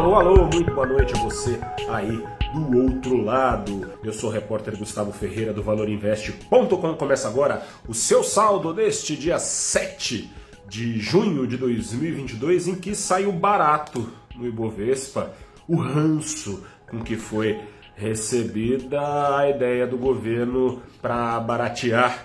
Alô, alô, muito boa noite a você aí do outro lado. Eu sou o repórter Gustavo Ferreira do ValorInvest.com. Começa agora o seu saldo deste dia 7 de junho de 2022, em que saiu barato no Ibovespa o ranço com que foi recebida a ideia do governo para baratear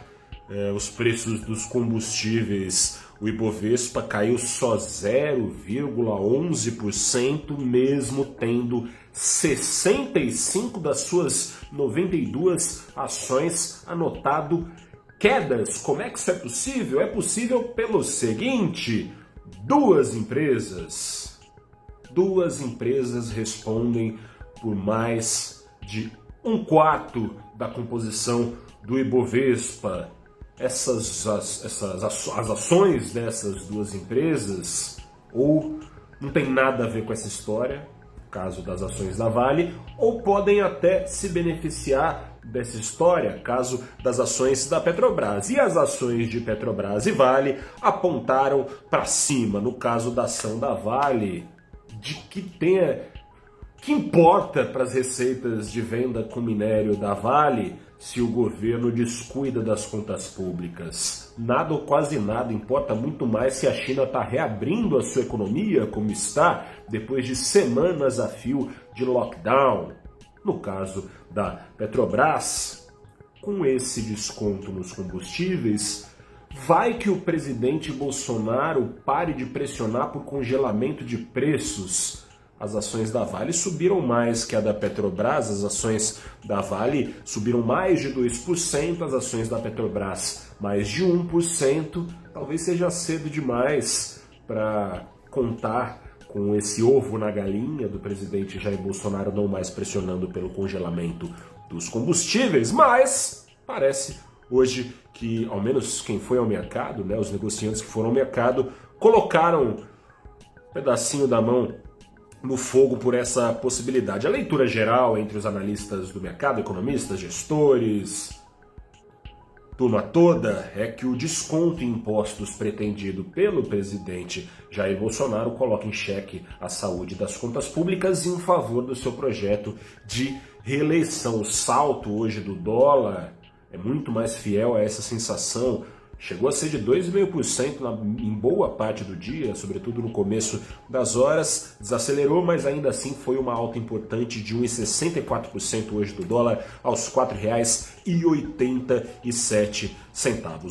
eh, os preços dos combustíveis o Ibovespa caiu só 0,11%, mesmo tendo 65 das suas 92 ações anotado quedas. Como é que isso é possível? É possível pelo seguinte: duas empresas, duas empresas respondem por mais de um quarto da composição do Ibovespa essas as, essas as ações dessas duas empresas ou não tem nada a ver com essa história, caso das ações da Vale, ou podem até se beneficiar dessa história, caso das ações da Petrobras. E as ações de Petrobras e Vale apontaram para cima, no caso da ação da Vale, de que tenha que importa para as receitas de venda com minério da Vale se o governo descuida das contas públicas. Nada ou quase nada importa muito mais se a China está reabrindo a sua economia, como está, depois de semanas a fio de lockdown. No caso da Petrobras, com esse desconto nos combustíveis, vai que o presidente Bolsonaro pare de pressionar por congelamento de preços as ações da Vale subiram mais que a da Petrobras, as ações da Vale subiram mais de 2%, as ações da Petrobras mais de 1%. Talvez seja cedo demais para contar com esse ovo na galinha do presidente Jair Bolsonaro não mais pressionando pelo congelamento dos combustíveis, mas parece hoje que, ao menos quem foi ao mercado, né, os negociantes que foram ao mercado, colocaram pedacinho da mão no fogo por essa possibilidade. A leitura geral entre os analistas do mercado, economistas, gestores, turma toda, é que o desconto em impostos pretendido pelo presidente Jair Bolsonaro coloca em xeque a saúde das contas públicas em favor do seu projeto de reeleição. O salto hoje do dólar é muito mais fiel a essa sensação Chegou a ser de 2,5% em boa parte do dia, sobretudo no começo das horas, desacelerou, mas ainda assim foi uma alta importante de 1,64% hoje do dólar aos R$ 4,87.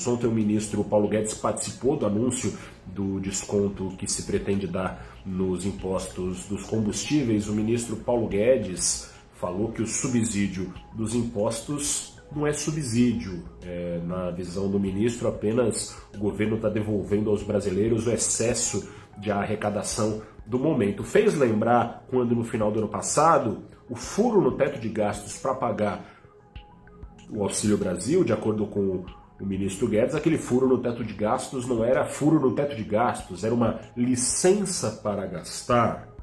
Ontem o ministro Paulo Guedes participou do anúncio do desconto que se pretende dar nos impostos dos combustíveis. O ministro Paulo Guedes falou que o subsídio dos impostos não é subsídio. É, na visão do ministro, apenas o governo está devolvendo aos brasileiros o excesso de arrecadação do momento. Fez lembrar quando no final do ano passado o furo no teto de gastos para pagar o Auxílio Brasil, de acordo com o ministro Guedes, aquele furo no teto de gastos não era furo no teto de gastos, era uma licença para gastar.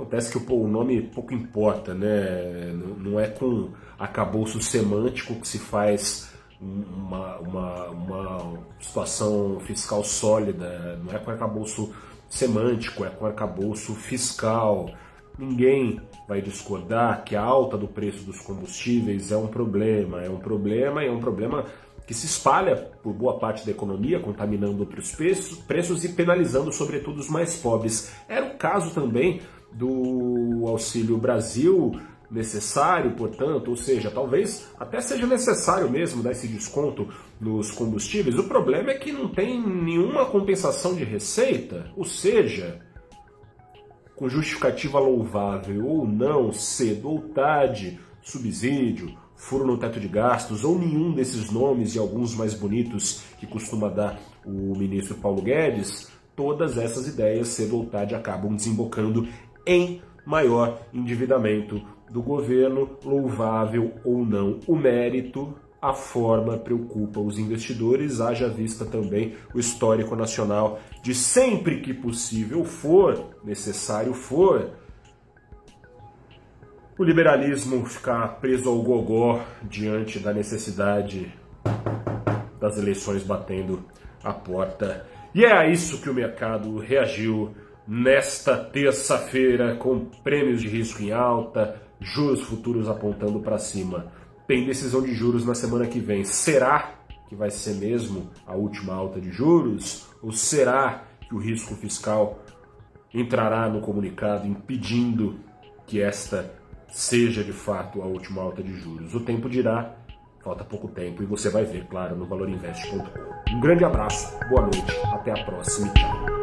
Acontece que o nome pouco importa, né? Não é com acabouço semântico que se faz uma, uma, uma situação fiscal sólida, não é com arcabouço semântico, é com arcabouço fiscal. Ninguém vai discordar que a alta do preço dos combustíveis é um problema, é um problema e é um problema que se espalha por boa parte da economia, contaminando outros preços, preços e penalizando sobretudo os mais pobres. Era o caso também do Auxílio Brasil necessário, portanto, ou seja, talvez até seja necessário mesmo dar esse desconto nos combustíveis. O problema é que não tem nenhuma compensação de receita, ou seja, com justificativa louvável ou não, cedo ou tarde, subsídio, furo no teto de gastos ou nenhum desses nomes e alguns mais bonitos que costuma dar o ministro Paulo Guedes, todas essas ideias cedo ou tarde acabam desembocando em maior endividamento do governo, louvável ou não o mérito, a forma preocupa os investidores, haja vista também o histórico nacional de sempre que possível for, necessário for, o liberalismo ficar preso ao gogó diante da necessidade das eleições batendo a porta. E é a isso que o mercado reagiu nesta terça-feira com prêmios de risco em alta, juros futuros apontando para cima. Tem decisão de juros na semana que vem. Será que vai ser mesmo a última alta de juros? Ou será que o risco fiscal entrará no comunicado impedindo que esta seja de fato a última alta de juros? O tempo dirá. Falta pouco tempo e você vai ver, claro, no valorinvest.com. Um grande abraço, boa noite, até a próxima e tchau.